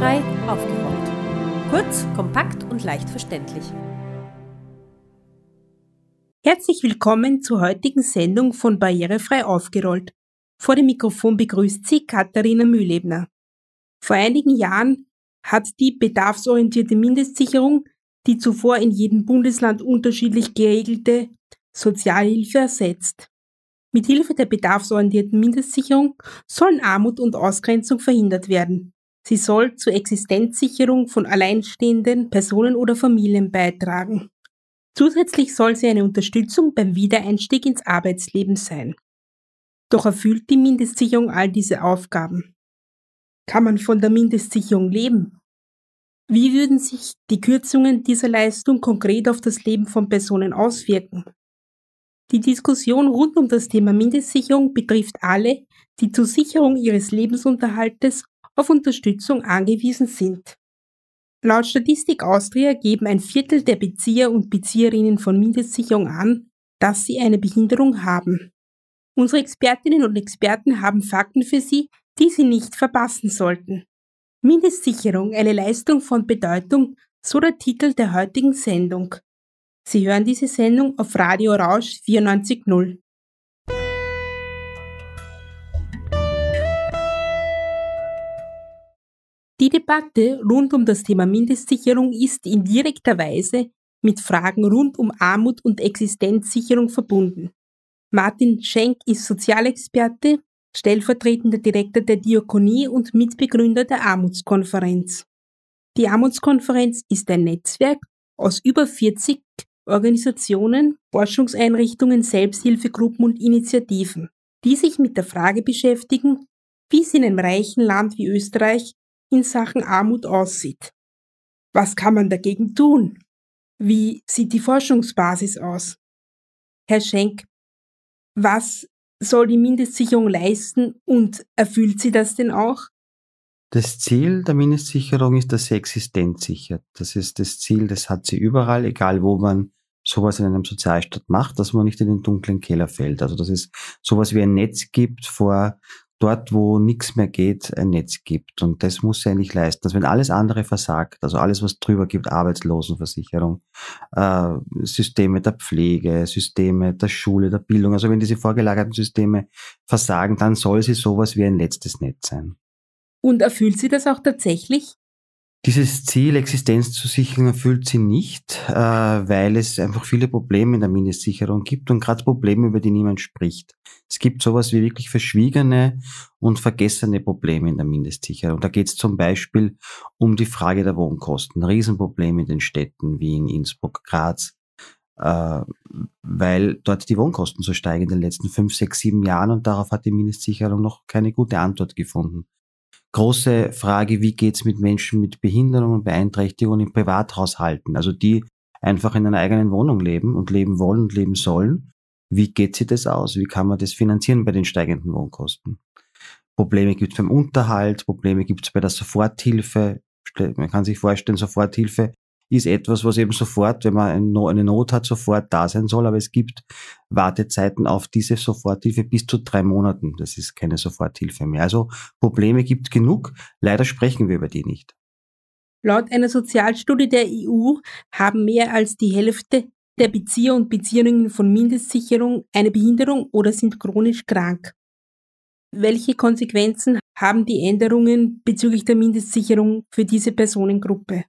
Barrierefrei aufgerollt. Kurz, kompakt und leicht verständlich. Herzlich willkommen zur heutigen Sendung von Barrierefrei aufgerollt. Vor dem Mikrofon begrüßt Sie Katharina Mühlebner. Vor einigen Jahren hat die bedarfsorientierte Mindestsicherung die zuvor in jedem Bundesland unterschiedlich geregelte Sozialhilfe ersetzt. Mit Hilfe der bedarfsorientierten Mindestsicherung sollen Armut und Ausgrenzung verhindert werden. Sie soll zur Existenzsicherung von alleinstehenden Personen oder Familien beitragen. Zusätzlich soll sie eine Unterstützung beim Wiedereinstieg ins Arbeitsleben sein. Doch erfüllt die Mindestsicherung all diese Aufgaben? Kann man von der Mindestsicherung leben? Wie würden sich die Kürzungen dieser Leistung konkret auf das Leben von Personen auswirken? Die Diskussion rund um das Thema Mindestsicherung betrifft alle, die zur Sicherung ihres Lebensunterhaltes auf Unterstützung angewiesen sind. Laut Statistik Austria geben ein Viertel der Bezieher und Bezieherinnen von Mindestsicherung an, dass sie eine Behinderung haben. Unsere Expertinnen und Experten haben Fakten für Sie, die Sie nicht verpassen sollten. Mindestsicherung, eine Leistung von Bedeutung, so der Titel der heutigen Sendung. Sie hören diese Sendung auf Radio Rausch 94.0. Die Debatte rund um das Thema Mindestsicherung ist in direkter Weise mit Fragen rund um Armut und Existenzsicherung verbunden. Martin Schenk ist Sozialexperte stellvertretender Direktor der Diakonie und Mitbegründer der Armutskonferenz. Die Armutskonferenz ist ein Netzwerk aus über 40 Organisationen, Forschungseinrichtungen, Selbsthilfegruppen und Initiativen, die sich mit der Frage beschäftigen, wie es in einem reichen Land wie Österreich in Sachen Armut aussieht. Was kann man dagegen tun? Wie sieht die Forschungsbasis aus? Herr Schenk, was soll die Mindestsicherung leisten und erfüllt sie das denn auch? Das Ziel der Mindestsicherung ist, dass sie Existenz sichert. Das ist das Ziel, das hat sie überall, egal wo man sowas in einem Sozialstaat macht, dass man nicht in den dunklen Keller fällt. Also dass es sowas wie ein Netz gibt vor dort, wo nichts mehr geht, ein Netz gibt. Und das muss sie eigentlich leisten. Dass wenn alles andere versagt, also alles, was drüber gibt, Arbeitslosenversicherung, äh, Systeme der Pflege, Systeme der Schule, der Bildung, also wenn diese vorgelagerten Systeme versagen, dann soll sie sowas wie ein letztes Netz sein. Und erfüllt sie das auch tatsächlich? Dieses Ziel, Existenz zu sichern, erfüllt sie nicht, äh, weil es einfach viele Probleme in der Mindestsicherung gibt und gerade Probleme, über die niemand spricht. Es gibt sowas wie wirklich verschwiegene und vergessene Probleme in der Mindestsicherung. Da geht es zum Beispiel um die Frage der Wohnkosten. Riesenprobleme in den Städten Wien, Innsbruck, Graz, äh, weil dort die Wohnkosten so steigen in den letzten fünf, sechs, sieben Jahren und darauf hat die Mindestsicherung noch keine gute Antwort gefunden große Frage, wie geht's mit Menschen mit Behinderung und Beeinträchtigung in Privathaushalten, also die einfach in einer eigenen Wohnung leben und leben wollen und leben sollen. Wie geht sich das aus? Wie kann man das finanzieren bei den steigenden Wohnkosten? Probleme gibt es beim Unterhalt, Probleme gibt es bei der Soforthilfe. Man kann sich vorstellen, Soforthilfe ist etwas, was eben sofort, wenn man eine Not hat, sofort da sein soll. Aber es gibt Wartezeiten auf diese Soforthilfe bis zu drei Monaten. Das ist keine Soforthilfe mehr. Also Probleme gibt genug. Leider sprechen wir über die nicht. Laut einer Sozialstudie der EU haben mehr als die Hälfte der Bezieher und Bezieherinnen von Mindestsicherung eine Behinderung oder sind chronisch krank. Welche Konsequenzen haben die Änderungen bezüglich der Mindestsicherung für diese Personengruppe?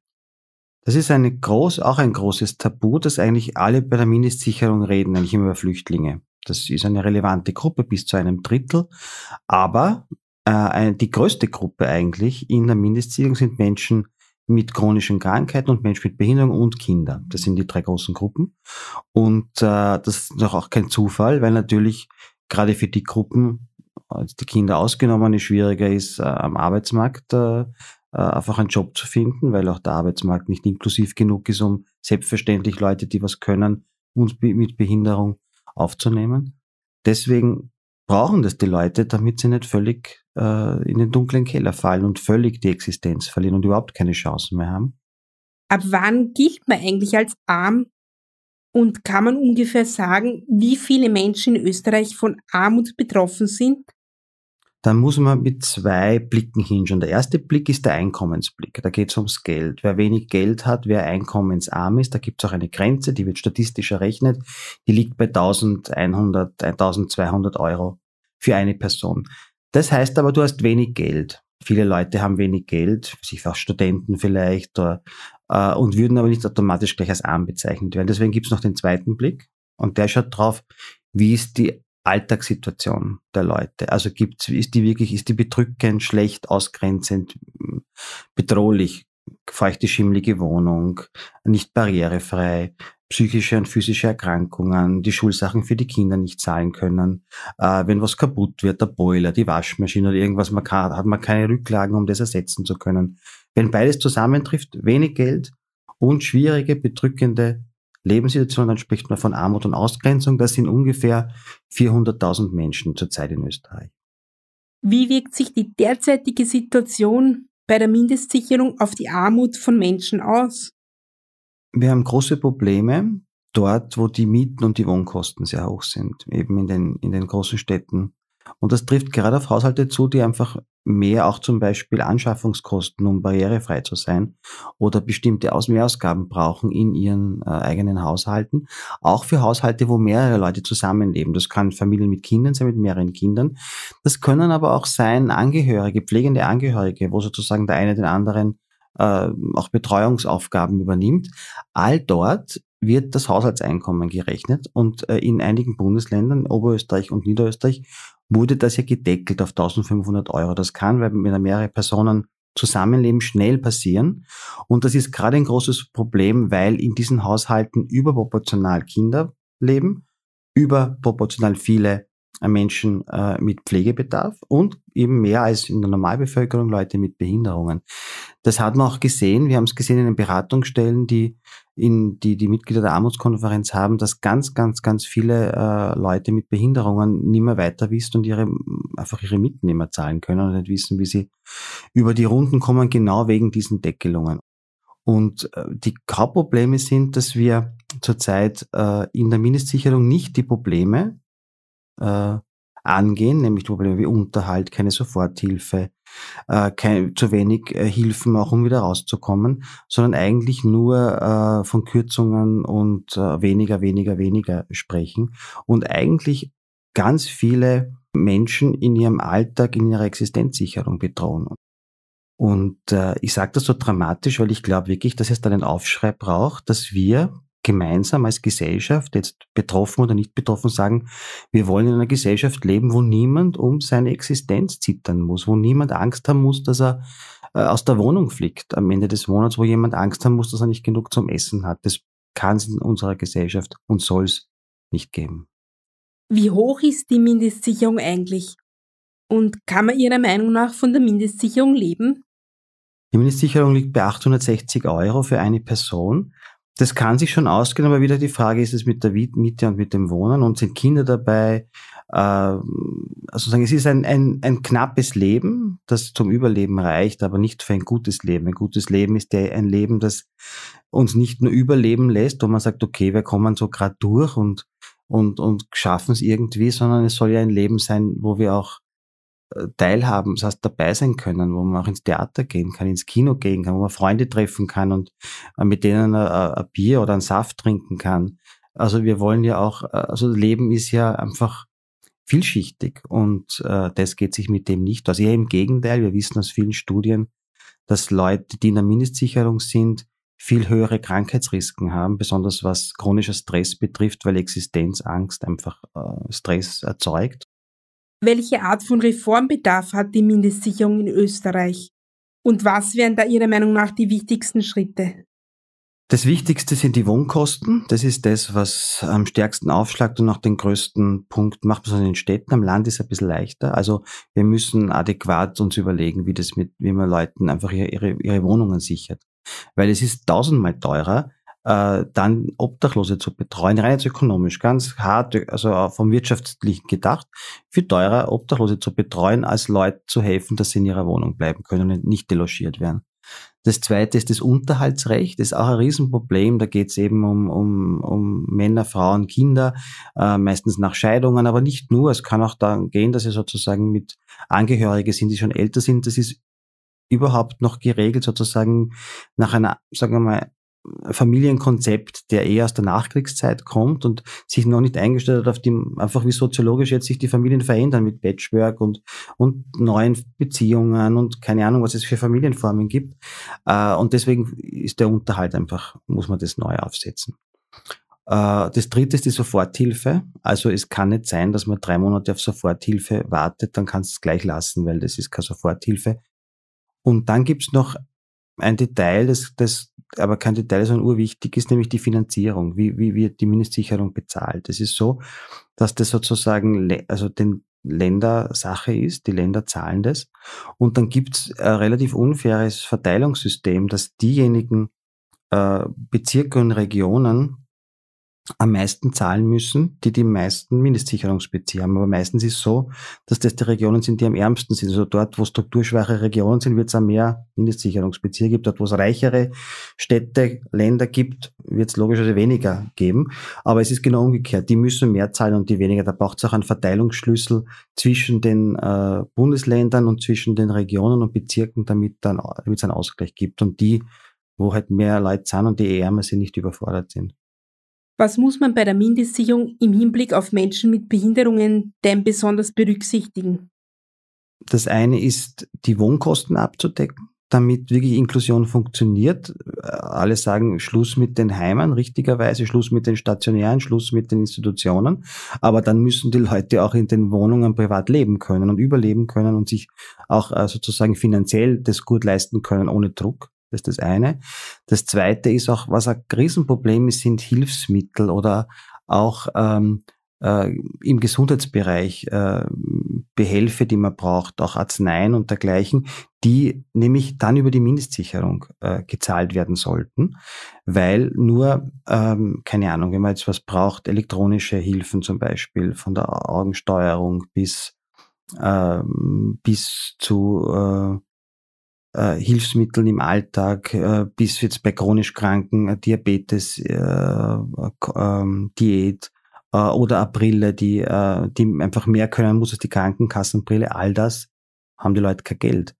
Das ist eine groß, auch ein großes Tabu, dass eigentlich alle bei der Mindestsicherung reden, eigentlich immer über Flüchtlinge. Das ist eine relevante Gruppe bis zu einem Drittel. Aber äh, die größte Gruppe eigentlich in der Mindestsicherung sind Menschen mit chronischen Krankheiten und Menschen mit Behinderung und Kinder. Das sind die drei großen Gruppen. Und äh, das ist doch auch kein Zufall, weil natürlich gerade für die Gruppen, die Kinder ausgenommen, es schwieriger ist, äh, am Arbeitsmarkt äh, einfach einen Job zu finden, weil auch der Arbeitsmarkt nicht inklusiv genug ist, um selbstverständlich Leute, die was können, uns mit Behinderung aufzunehmen. Deswegen brauchen das die Leute, damit sie nicht völlig äh, in den dunklen Keller fallen und völlig die Existenz verlieren und überhaupt keine Chancen mehr haben. Ab wann gilt man eigentlich als arm? Und kann man ungefähr sagen, wie viele Menschen in Österreich von Armut betroffen sind? Dann muss man mit zwei Blicken hinschauen. Der erste Blick ist der Einkommensblick. Da geht es ums Geld. Wer wenig Geld hat, wer einkommensarm ist, da gibt es auch eine Grenze, die wird statistisch errechnet. Die liegt bei 1100, 1200 Euro für eine Person. Das heißt aber, du hast wenig Geld. Viele Leute haben wenig Geld, sich auch Studenten vielleicht, oder, äh, und würden aber nicht automatisch gleich als arm bezeichnet werden. Deswegen gibt es noch den zweiten Blick und der schaut drauf, wie ist die Alltagssituation der Leute. Also gibt's, ist die wirklich, ist die bedrückend, schlecht, ausgrenzend, bedrohlich, feuchte, schimmelige Wohnung, nicht barrierefrei, psychische und physische Erkrankungen, die Schulsachen für die Kinder nicht zahlen können, äh, wenn was kaputt wird, der Boiler, die Waschmaschine oder irgendwas, man kann, hat man keine Rücklagen, um das ersetzen zu können. Wenn beides zusammentrifft, wenig Geld und schwierige, bedrückende Lebenssituation, dann spricht man von Armut und Ausgrenzung. Das sind ungefähr 400.000 Menschen zurzeit in Österreich. Wie wirkt sich die derzeitige Situation bei der Mindestsicherung auf die Armut von Menschen aus? Wir haben große Probleme dort, wo die Mieten und die Wohnkosten sehr hoch sind, eben in den, in den großen Städten. Und das trifft gerade auf Haushalte zu, die einfach mehr auch zum Beispiel Anschaffungskosten, um barrierefrei zu sein oder bestimmte Aus Mehrausgaben brauchen in ihren äh, eigenen Haushalten. Auch für Haushalte, wo mehrere Leute zusammenleben. Das kann Familien mit Kindern sein, mit mehreren Kindern. Das können aber auch sein Angehörige, pflegende Angehörige, wo sozusagen der eine den anderen äh, auch Betreuungsaufgaben übernimmt. All dort wird das Haushaltseinkommen gerechnet und äh, in einigen Bundesländern, Oberösterreich und Niederösterreich, wurde das ja gedeckelt auf 1500 Euro. Das kann, weil wenn mehrere Personen zusammenleben, schnell passieren. Und das ist gerade ein großes Problem, weil in diesen Haushalten überproportional Kinder leben, überproportional viele Menschen äh, mit Pflegebedarf und eben mehr als in der Normalbevölkerung Leute mit Behinderungen. Das hat man auch gesehen. Wir haben es gesehen in den Beratungsstellen, die in die, die Mitglieder der Armutskonferenz haben, dass ganz, ganz, ganz viele äh, Leute mit Behinderungen nicht mehr weiter wissen und ihre, einfach ihre Mieten nicht mehr zahlen können und nicht wissen, wie sie über die Runden kommen, genau wegen diesen Deckelungen. Und äh, die Hauptprobleme sind, dass wir zurzeit äh, in der Mindestsicherung nicht die Probleme äh, angehen, nämlich Probleme wie Unterhalt, keine Soforthilfe, äh, kein, zu wenig äh, Hilfen auch, um wieder rauszukommen, sondern eigentlich nur äh, von Kürzungen und äh, weniger, weniger, weniger sprechen und eigentlich ganz viele Menschen in ihrem Alltag, in ihrer Existenzsicherung bedrohen. Und äh, ich sage das so dramatisch, weil ich glaube wirklich, dass es da einen Aufschrei braucht, dass wir gemeinsam als Gesellschaft, jetzt betroffen oder nicht betroffen, sagen, wir wollen in einer Gesellschaft leben, wo niemand um seine Existenz zittern muss, wo niemand Angst haben muss, dass er äh, aus der Wohnung fliegt am Ende des Monats, wo jemand Angst haben muss, dass er nicht genug zum Essen hat. Das kann es in unserer Gesellschaft und soll es nicht geben. Wie hoch ist die Mindestsicherung eigentlich? Und kann man Ihrer Meinung nach von der Mindestsicherung leben? Die Mindestsicherung liegt bei 860 Euro für eine Person. Das kann sich schon ausgehen, aber wieder die Frage ist es mit der Miete und mit dem Wohnen und sind Kinder dabei? Äh, also sagen, es ist ein, ein, ein knappes Leben, das zum Überleben reicht, aber nicht für ein gutes Leben. Ein gutes Leben ist der, ein Leben, das uns nicht nur überleben lässt, wo man sagt, okay, wir kommen so gerade durch und, und, und schaffen es irgendwie, sondern es soll ja ein Leben sein, wo wir auch teilhaben, das heißt dabei sein können, wo man auch ins Theater gehen kann, ins Kino gehen kann, wo man Freunde treffen kann und äh, mit denen ein Bier oder einen Saft trinken kann. Also wir wollen ja auch, äh, also Leben ist ja einfach vielschichtig und äh, das geht sich mit dem nicht aus. Eher im Gegenteil, wir wissen aus vielen Studien, dass Leute, die in der Mindestsicherung sind, viel höhere Krankheitsrisiken haben, besonders was chronischer Stress betrifft, weil Existenzangst einfach äh, Stress erzeugt welche Art von Reformbedarf hat die Mindestsicherung in Österreich? Und was wären da Ihrer Meinung nach die wichtigsten Schritte? Das Wichtigste sind die Wohnkosten. Das ist das, was am stärksten aufschlagt und auch den größten Punkt macht, besonders in den Städten. Am Land ist es ein bisschen leichter. Also wir müssen adäquat uns überlegen, wie das mit, wie man Leuten einfach ihre, ihre Wohnungen sichert. Weil es ist tausendmal teurer, äh, dann Obdachlose zu betreuen, rein jetzt ökonomisch, ganz hart, also vom wirtschaftlichen gedacht, viel teurer Obdachlose zu betreuen, als Leuten zu helfen, dass sie in ihrer Wohnung bleiben können und nicht delogiert werden. Das zweite ist das Unterhaltsrecht, das ist auch ein Riesenproblem. Da geht es eben um, um, um Männer, Frauen, Kinder, äh, meistens nach Scheidungen, aber nicht nur. Es kann auch darum gehen, dass sie sozusagen mit Angehörige sind, die schon älter sind. Das ist überhaupt noch geregelt, sozusagen nach einer, sagen wir mal, Familienkonzept, der eher aus der Nachkriegszeit kommt und sich noch nicht eingestellt hat auf die, einfach wie soziologisch jetzt sich die Familien verändern mit Patchwork und, und neuen Beziehungen und keine Ahnung, was es für Familienformen gibt. Äh, und deswegen ist der Unterhalt einfach, muss man das neu aufsetzen. Äh, das dritte ist die Soforthilfe. Also es kann nicht sein, dass man drei Monate auf Soforthilfe wartet, dann kannst du es gleich lassen, weil das ist keine Soforthilfe. Und dann gibt's noch ein Detail, das, das aber kein Detail, sondern urwichtig ist, nämlich die Finanzierung. Wie, wie wird die Mindestsicherung bezahlt? Es ist so, dass das sozusagen also den Ländersache ist, die Länder zahlen das. Und dann gibt's ein relativ unfaires Verteilungssystem, dass diejenigen äh, Bezirke und Regionen, am meisten zahlen müssen, die die meisten Mindestsicherungsbezieher haben. Aber meistens ist es so, dass das die Regionen sind, die am ärmsten sind. Also dort, wo strukturschwache Regionen sind, wird es auch mehr Mindestsicherungsbezieher gibt. Dort, wo es reichere Städte, Länder gibt, wird es logischerweise weniger geben. Aber es ist genau umgekehrt. Die müssen mehr zahlen und die weniger. Da braucht es auch einen Verteilungsschlüssel zwischen den äh, Bundesländern und zwischen den Regionen und Bezirken, damit es einen Ausgleich gibt. Und die, wo halt mehr Leute sind und die ärmer sind, nicht überfordert sind. Was muss man bei der Mindestsicherung im Hinblick auf Menschen mit Behinderungen denn besonders berücksichtigen? Das eine ist, die Wohnkosten abzudecken, damit wirklich Inklusion funktioniert. Alle sagen Schluss mit den Heimen, richtigerweise Schluss mit den Stationären, Schluss mit den Institutionen. Aber dann müssen die Leute auch in den Wohnungen privat leben können und überleben können und sich auch äh, sozusagen finanziell das gut leisten können ohne Druck. Das ist das eine. Das zweite ist auch, was ein Riesenproblem ist, sind Hilfsmittel oder auch ähm, äh, im Gesundheitsbereich äh, Behelfe, die man braucht, auch Arzneien und dergleichen, die nämlich dann über die Mindestsicherung äh, gezahlt werden sollten, weil nur, ähm, keine Ahnung, wenn man jetzt was braucht, elektronische Hilfen zum Beispiel, von der Augensteuerung bis, ähm, bis zu äh, Hilfsmitteln im Alltag, äh, bis jetzt bei chronisch Kranken, äh, Diabetes, äh, äh, Diät oder eine Brille, die, die einfach mehr können muss als die Krankenkassenbrille, all das haben die Leute kein Geld.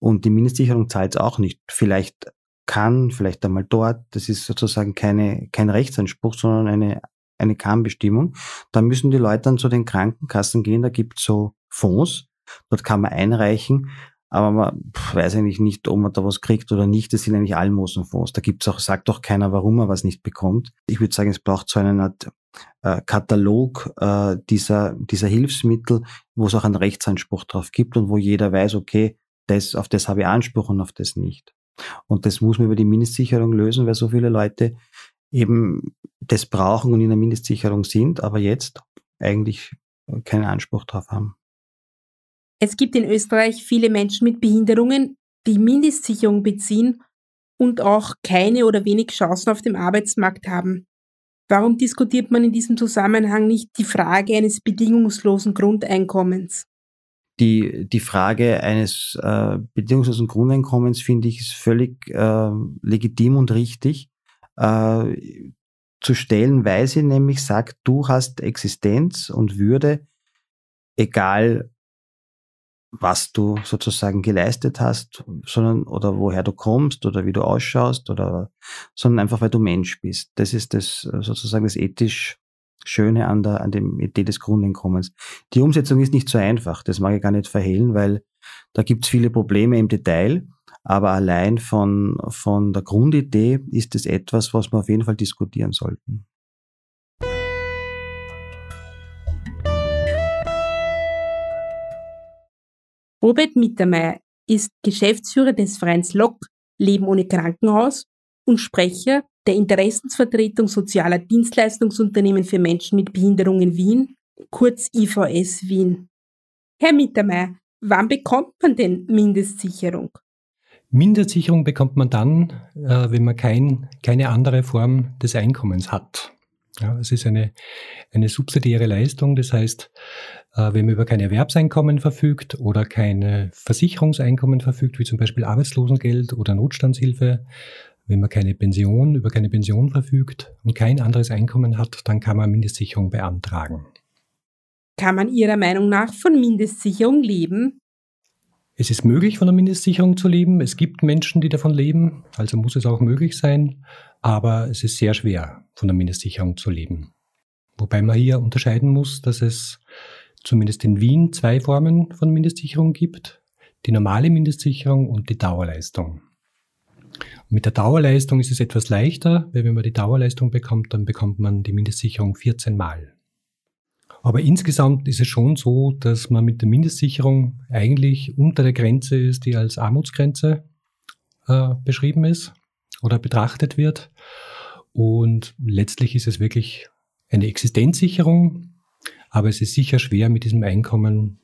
Und die Mindestsicherung zahlt es auch nicht. Vielleicht kann, vielleicht einmal dort, das ist sozusagen keine, kein Rechtsanspruch, sondern eine, eine Kann-Bestimmung. Da müssen die Leute dann zu den Krankenkassen gehen, da gibt es so Fonds, dort kann man einreichen aber man weiß eigentlich nicht, ob man da was kriegt oder nicht. Das sind eigentlich Almosenfonds. Da gibt's auch, sagt doch keiner, warum man was nicht bekommt. Ich würde sagen, es braucht so einen Art äh, Katalog äh, dieser, dieser Hilfsmittel, wo es auch einen Rechtsanspruch drauf gibt und wo jeder weiß, okay, das, auf das habe ich Anspruch und auf das nicht. Und das muss man über die Mindestsicherung lösen, weil so viele Leute eben das brauchen und in der Mindestsicherung sind, aber jetzt eigentlich keinen Anspruch drauf haben. Es gibt in Österreich viele Menschen mit Behinderungen, die Mindestsicherung beziehen und auch keine oder wenig Chancen auf dem Arbeitsmarkt haben. Warum diskutiert man in diesem Zusammenhang nicht die Frage eines bedingungslosen Grundeinkommens? Die, die Frage eines äh, bedingungslosen Grundeinkommens finde ich ist völlig äh, legitim und richtig äh, zu stellen, weil sie nämlich sagt, du hast Existenz und Würde, egal was du sozusagen geleistet hast, sondern oder woher du kommst oder wie du ausschaust oder sondern einfach weil du Mensch bist. Das ist das sozusagen das ethisch Schöne an der an dem Idee des Grundeinkommens. Die Umsetzung ist nicht so einfach, das mag ich gar nicht verhehlen, weil da gibt es viele Probleme im Detail, aber allein von von der Grundidee ist es etwas, was wir auf jeden Fall diskutieren sollten. Robert Mittermeier ist Geschäftsführer des Vereins LOC Leben ohne Krankenhaus und Sprecher der Interessensvertretung sozialer Dienstleistungsunternehmen für Menschen mit Behinderungen Wien, kurz IVS Wien. Herr Mittermeier, wann bekommt man denn Mindestsicherung? Mindestsicherung bekommt man dann, äh, wenn man kein, keine andere Form des Einkommens hat. Ja, es ist eine, eine subsidiäre Leistung, das heißt, äh, wenn man über kein Erwerbseinkommen verfügt oder keine Versicherungseinkommen verfügt, wie zum Beispiel Arbeitslosengeld oder Notstandshilfe, wenn man keine Pension, über keine Pension verfügt und kein anderes Einkommen hat, dann kann man Mindestsicherung beantragen. Kann man Ihrer Meinung nach von Mindestsicherung leben? Es ist möglich, von der Mindestsicherung zu leben. Es gibt Menschen, die davon leben, also muss es auch möglich sein. Aber es ist sehr schwer, von der Mindestsicherung zu leben. Wobei man hier unterscheiden muss, dass es zumindest in Wien zwei Formen von Mindestsicherung gibt. Die normale Mindestsicherung und die Dauerleistung. Mit der Dauerleistung ist es etwas leichter, weil wenn man die Dauerleistung bekommt, dann bekommt man die Mindestsicherung 14 Mal. Aber insgesamt ist es schon so, dass man mit der Mindestsicherung eigentlich unter der Grenze ist, die als Armutsgrenze äh, beschrieben ist oder betrachtet wird. Und letztlich ist es wirklich eine Existenzsicherung, aber es ist sicher schwer, mit diesem Einkommen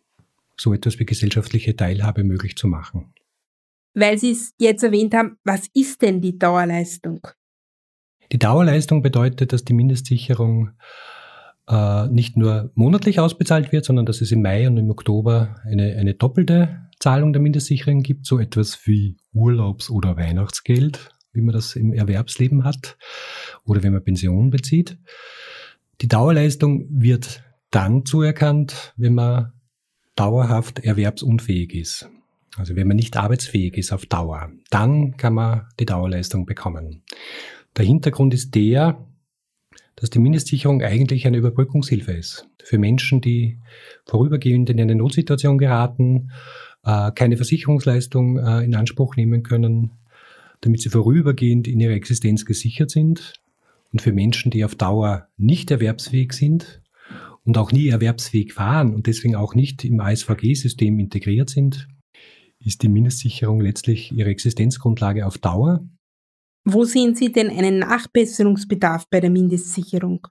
so etwas wie gesellschaftliche Teilhabe möglich zu machen. Weil Sie es jetzt erwähnt haben, was ist denn die Dauerleistung? Die Dauerleistung bedeutet, dass die Mindestsicherung äh, nicht nur monatlich ausbezahlt wird, sondern dass es im Mai und im Oktober eine, eine doppelte Zahlung der Mindestsicherung gibt, so etwas wie Urlaubs- oder Weihnachtsgeld, wie man das im Erwerbsleben hat, oder wenn man Pension bezieht. Die Dauerleistung wird dann zuerkannt, wenn man dauerhaft erwerbsunfähig ist. Also wenn man nicht arbeitsfähig ist auf Dauer, dann kann man die Dauerleistung bekommen. Der Hintergrund ist der, dass die Mindestsicherung eigentlich eine Überbrückungshilfe ist. Für Menschen, die vorübergehend in eine Notsituation geraten, äh, keine Versicherungsleistung äh, in Anspruch nehmen können, damit sie vorübergehend in ihrer Existenz gesichert sind. Und für Menschen, die auf Dauer nicht erwerbsfähig sind und auch nie erwerbsfähig waren und deswegen auch nicht im ASVG-System integriert sind, ist die Mindestsicherung letztlich ihre Existenzgrundlage auf Dauer wo sehen Sie denn einen Nachbesserungsbedarf bei der Mindestsicherung?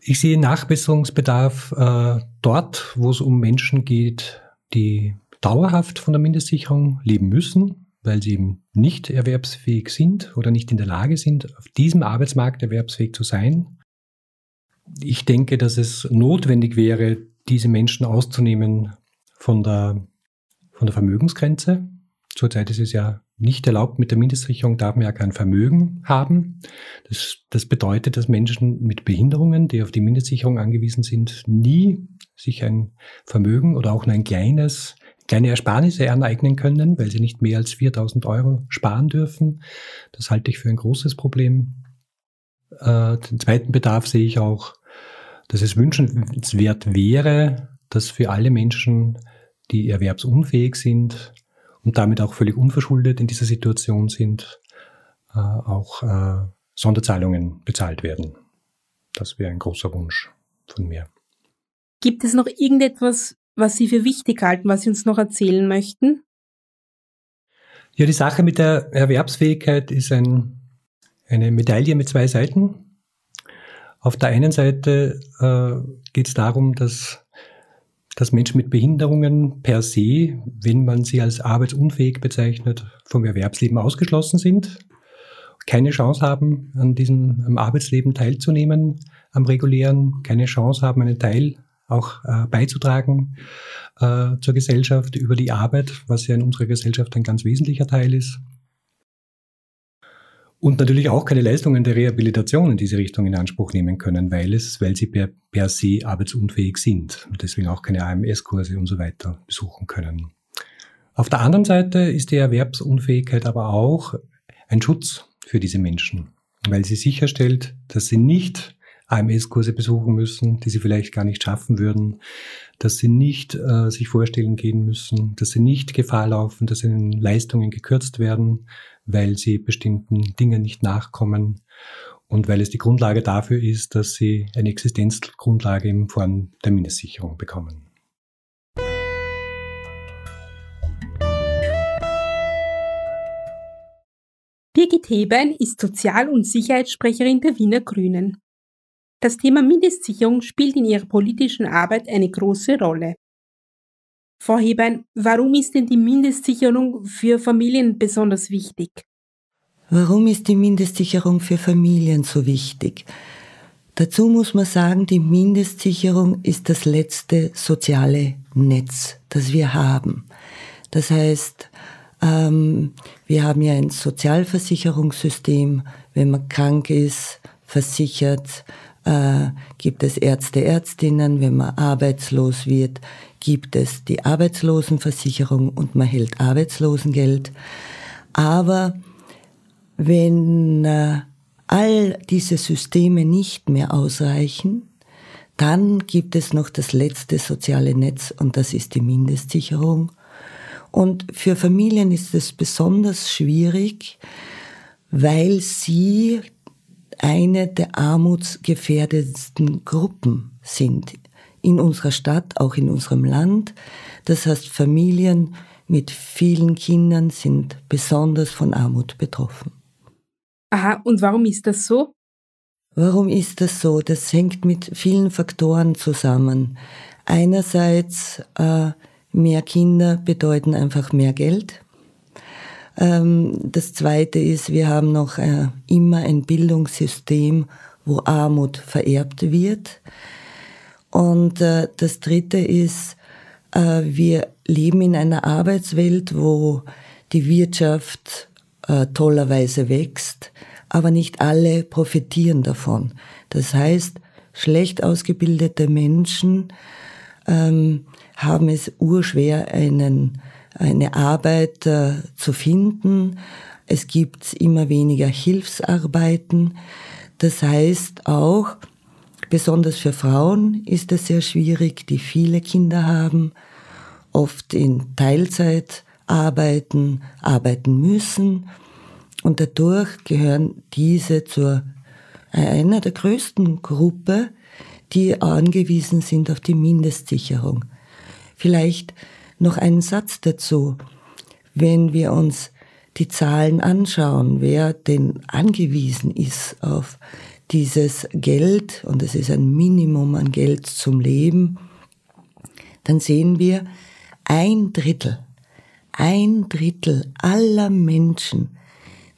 Ich sehe Nachbesserungsbedarf äh, dort, wo es um Menschen geht, die dauerhaft von der Mindestsicherung leben müssen, weil sie eben nicht erwerbsfähig sind oder nicht in der Lage sind, auf diesem Arbeitsmarkt erwerbsfähig zu sein. Ich denke, dass es notwendig wäre, diese Menschen auszunehmen von der, von der Vermögensgrenze. Zurzeit ist es ja nicht erlaubt, mit der Mindestsicherung darf man ja kein Vermögen haben. Das, das bedeutet, dass Menschen mit Behinderungen, die auf die Mindestsicherung angewiesen sind, nie sich ein Vermögen oder auch nur ein kleines, kleine Ersparnisse aneignen können, weil sie nicht mehr als 4000 Euro sparen dürfen. Das halte ich für ein großes Problem. Äh, den zweiten Bedarf sehe ich auch, dass es wünschenswert wäre, dass für alle Menschen, die erwerbsunfähig sind, und damit auch völlig unverschuldet in dieser Situation sind, äh, auch äh, Sonderzahlungen bezahlt werden. Das wäre ein großer Wunsch von mir. Gibt es noch irgendetwas, was Sie für wichtig halten, was Sie uns noch erzählen möchten? Ja, die Sache mit der Erwerbsfähigkeit ist ein, eine Medaille mit zwei Seiten. Auf der einen Seite äh, geht es darum, dass dass Menschen mit Behinderungen per se, wenn man sie als arbeitsunfähig bezeichnet, vom Erwerbsleben ausgeschlossen sind, keine Chance haben, an diesem am Arbeitsleben teilzunehmen, am regulären, keine Chance haben, einen Teil auch äh, beizutragen äh, zur Gesellschaft über die Arbeit, was ja in unserer Gesellschaft ein ganz wesentlicher Teil ist. Und natürlich auch keine Leistungen der Rehabilitation in diese Richtung in Anspruch nehmen können, weil es, weil sie per, per se arbeitsunfähig sind und deswegen auch keine AMS-Kurse und so weiter besuchen können. Auf der anderen Seite ist die Erwerbsunfähigkeit aber auch ein Schutz für diese Menschen, weil sie sicherstellt, dass sie nicht AMS-Kurse besuchen müssen, die sie vielleicht gar nicht schaffen würden, dass sie nicht äh, sich vorstellen gehen müssen, dass sie nicht Gefahr laufen, dass ihnen Leistungen gekürzt werden, weil sie bestimmten Dingen nicht nachkommen und weil es die Grundlage dafür ist, dass sie eine Existenzgrundlage in Form der Mindestsicherung bekommen. Birgit Hebein ist Sozial- und Sicherheitssprecherin der Wiener Grünen. Das Thema Mindestsicherung spielt in ihrer politischen Arbeit eine große Rolle. Frau Hebein, warum ist denn die Mindestsicherung für Familien besonders wichtig? Warum ist die Mindestsicherung für Familien so wichtig? Dazu muss man sagen, die Mindestsicherung ist das letzte soziale Netz, das wir haben. Das heißt, ähm, wir haben ja ein Sozialversicherungssystem. Wenn man krank ist, versichert, äh, gibt es Ärzte, Ärztinnen. Wenn man arbeitslos wird, gibt es die Arbeitslosenversicherung und man hält Arbeitslosengeld. Aber wenn äh, all diese Systeme nicht mehr ausreichen, dann gibt es noch das letzte soziale Netz und das ist die Mindestsicherung. Und für Familien ist es besonders schwierig, weil sie eine der armutsgefährdetsten Gruppen sind in unserer Stadt, auch in unserem Land. Das heißt, Familien mit vielen Kindern sind besonders von Armut betroffen. Aha, und warum ist das so? Warum ist das so? Das hängt mit vielen Faktoren zusammen. Einerseits äh, mehr Kinder bedeuten einfach mehr Geld. Ähm, das Zweite ist, wir haben noch äh, immer ein Bildungssystem, wo Armut vererbt wird. Und äh, das Dritte ist, äh, wir leben in einer Arbeitswelt, wo die Wirtschaft tollerweise wächst, aber nicht alle profitieren davon. Das heißt, schlecht ausgebildete Menschen ähm, haben es urschwer, einen eine Arbeit äh, zu finden. Es gibt immer weniger Hilfsarbeiten. Das heißt auch, besonders für Frauen ist es sehr schwierig, die viele Kinder haben, oft in Teilzeit arbeiten, arbeiten müssen. Und dadurch gehören diese zur äh, einer der größten Gruppe, die angewiesen sind auf die Mindestsicherung. Vielleicht noch einen Satz dazu. Wenn wir uns die Zahlen anschauen, wer denn angewiesen ist auf dieses Geld, und es ist ein Minimum an Geld zum Leben, dann sehen wir ein Drittel, ein Drittel aller Menschen,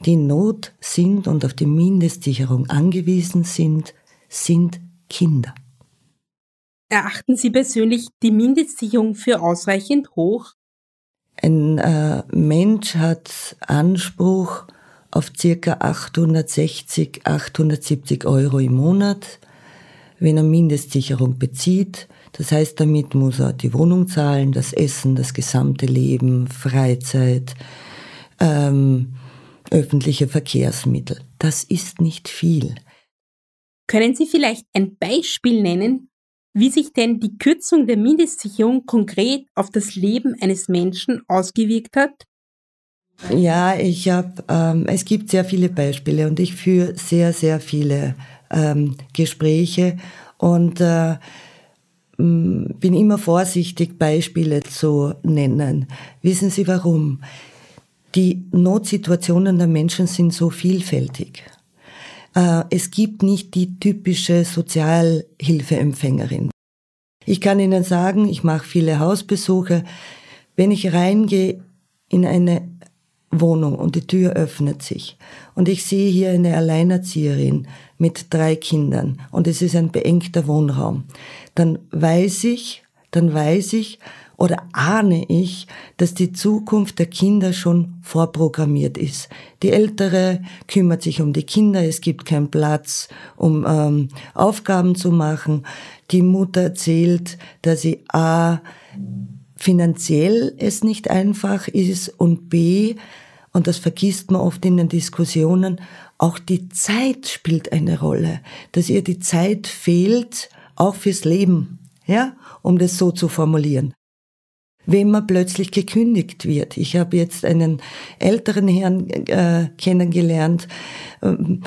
die in Not sind und auf die Mindestsicherung angewiesen sind, sind Kinder. Erachten Sie persönlich die Mindestsicherung für ausreichend hoch? Ein äh, Mensch hat Anspruch auf circa 860, 870 Euro im Monat, wenn er Mindestsicherung bezieht. Das heißt, damit muss er die Wohnung zahlen, das Essen, das gesamte Leben, Freizeit, ähm, öffentliche Verkehrsmittel. Das ist nicht viel. Können Sie vielleicht ein Beispiel nennen, wie sich denn die Kürzung der Mindestsicherung konkret auf das Leben eines Menschen ausgewirkt hat? Ja, ich habe, ähm, es gibt sehr viele Beispiele und ich führe sehr, sehr viele ähm, Gespräche und äh, bin immer vorsichtig, Beispiele zu nennen. Wissen Sie warum? Die Notsituationen der Menschen sind so vielfältig. Äh, es gibt nicht die typische Sozialhilfeempfängerin. Ich kann Ihnen sagen, ich mache viele Hausbesuche. Wenn ich reingehe in eine Wohnung und die Tür öffnet sich und ich sehe hier eine Alleinerzieherin mit drei Kindern und es ist ein beengter Wohnraum, dann weiß ich, dann weiß ich, oder ahne ich, dass die Zukunft der Kinder schon vorprogrammiert ist. Die Ältere kümmert sich um die Kinder, es gibt keinen Platz, um ähm, Aufgaben zu machen. Die Mutter erzählt, dass sie a finanziell es nicht einfach ist und b und das vergisst man oft in den Diskussionen, auch die Zeit spielt eine Rolle, dass ihr die Zeit fehlt, auch fürs Leben, ja, um das so zu formulieren wenn man plötzlich gekündigt wird. Ich habe jetzt einen älteren Herrn äh, kennengelernt. Ähm,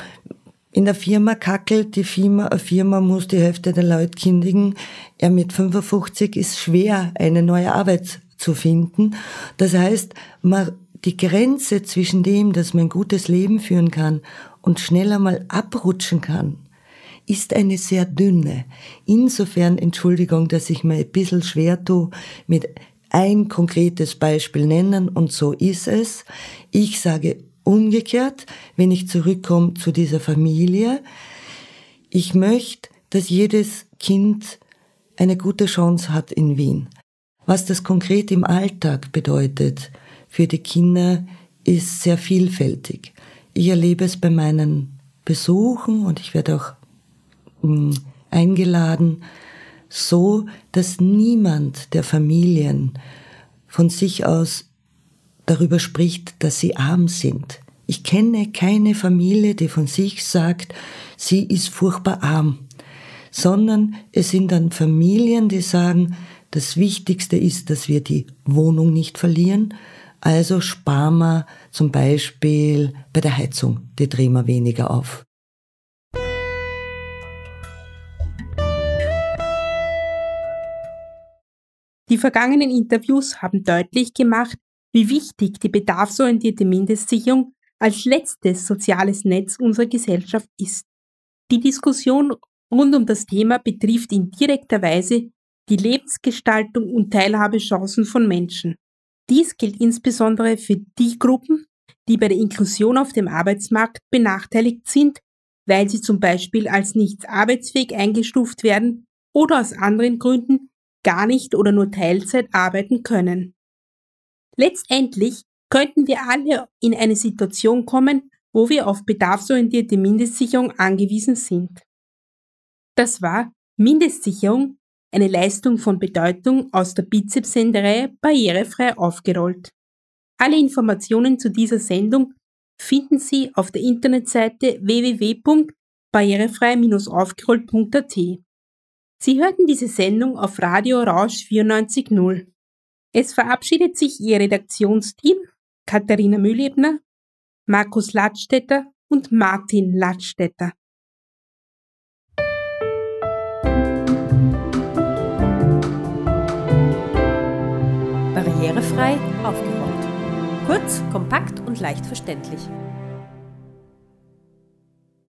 in der Firma kackelt, die Firma, eine Firma muss die Hälfte der Leute kündigen. Er mit 55 ist schwer, eine neue Arbeit zu finden. Das heißt, man, die Grenze zwischen dem, dass man ein gutes Leben führen kann und schneller mal abrutschen kann, ist eine sehr dünne. Insofern, Entschuldigung, dass ich mir ein bisschen schwer tue mit ein konkretes Beispiel nennen und so ist es. Ich sage umgekehrt, wenn ich zurückkomme zu dieser Familie, Ich möchte, dass jedes Kind eine gute Chance hat in Wien. Was das konkret im Alltag bedeutet für die Kinder, ist sehr vielfältig. Ich erlebe es bei meinen Besuchen und ich werde auch mh, hm, eingeladen, so, dass niemand der Familien von sich aus darüber spricht, dass sie arm sind. Ich kenne keine Familie, die von sich sagt, sie ist furchtbar arm, sondern es sind dann Familien, die sagen, das Wichtigste ist, dass wir die Wohnung nicht verlieren, also sparen wir zum Beispiel bei der Heizung, die drehen wir weniger auf. Die vergangenen Interviews haben deutlich gemacht, wie wichtig die bedarfsorientierte Mindestsicherung als letztes soziales Netz unserer Gesellschaft ist. Die Diskussion rund um das Thema betrifft in direkter Weise die Lebensgestaltung und Teilhabechancen von Menschen. Dies gilt insbesondere für die Gruppen, die bei der Inklusion auf dem Arbeitsmarkt benachteiligt sind, weil sie zum Beispiel als nicht arbeitsfähig eingestuft werden oder aus anderen Gründen gar nicht oder nur Teilzeit arbeiten können. Letztendlich könnten wir alle in eine Situation kommen, wo wir auf bedarfsorientierte Mindestsicherung angewiesen sind. Das war Mindestsicherung, eine Leistung von Bedeutung aus der Bizepsenderei barrierefrei aufgerollt. Alle Informationen zu dieser Sendung finden Sie auf der Internetseite www.barrierefrei-aufgerollt.at. Sie hörten diese Sendung auf Radio Rausch 94.0. Es verabschiedet sich Ihr Redaktionsteam Katharina Mühlebner, Markus Ladstätter und Martin Ladstätter. Barrierefrei aufgeräumt. Kurz, kompakt und leicht verständlich.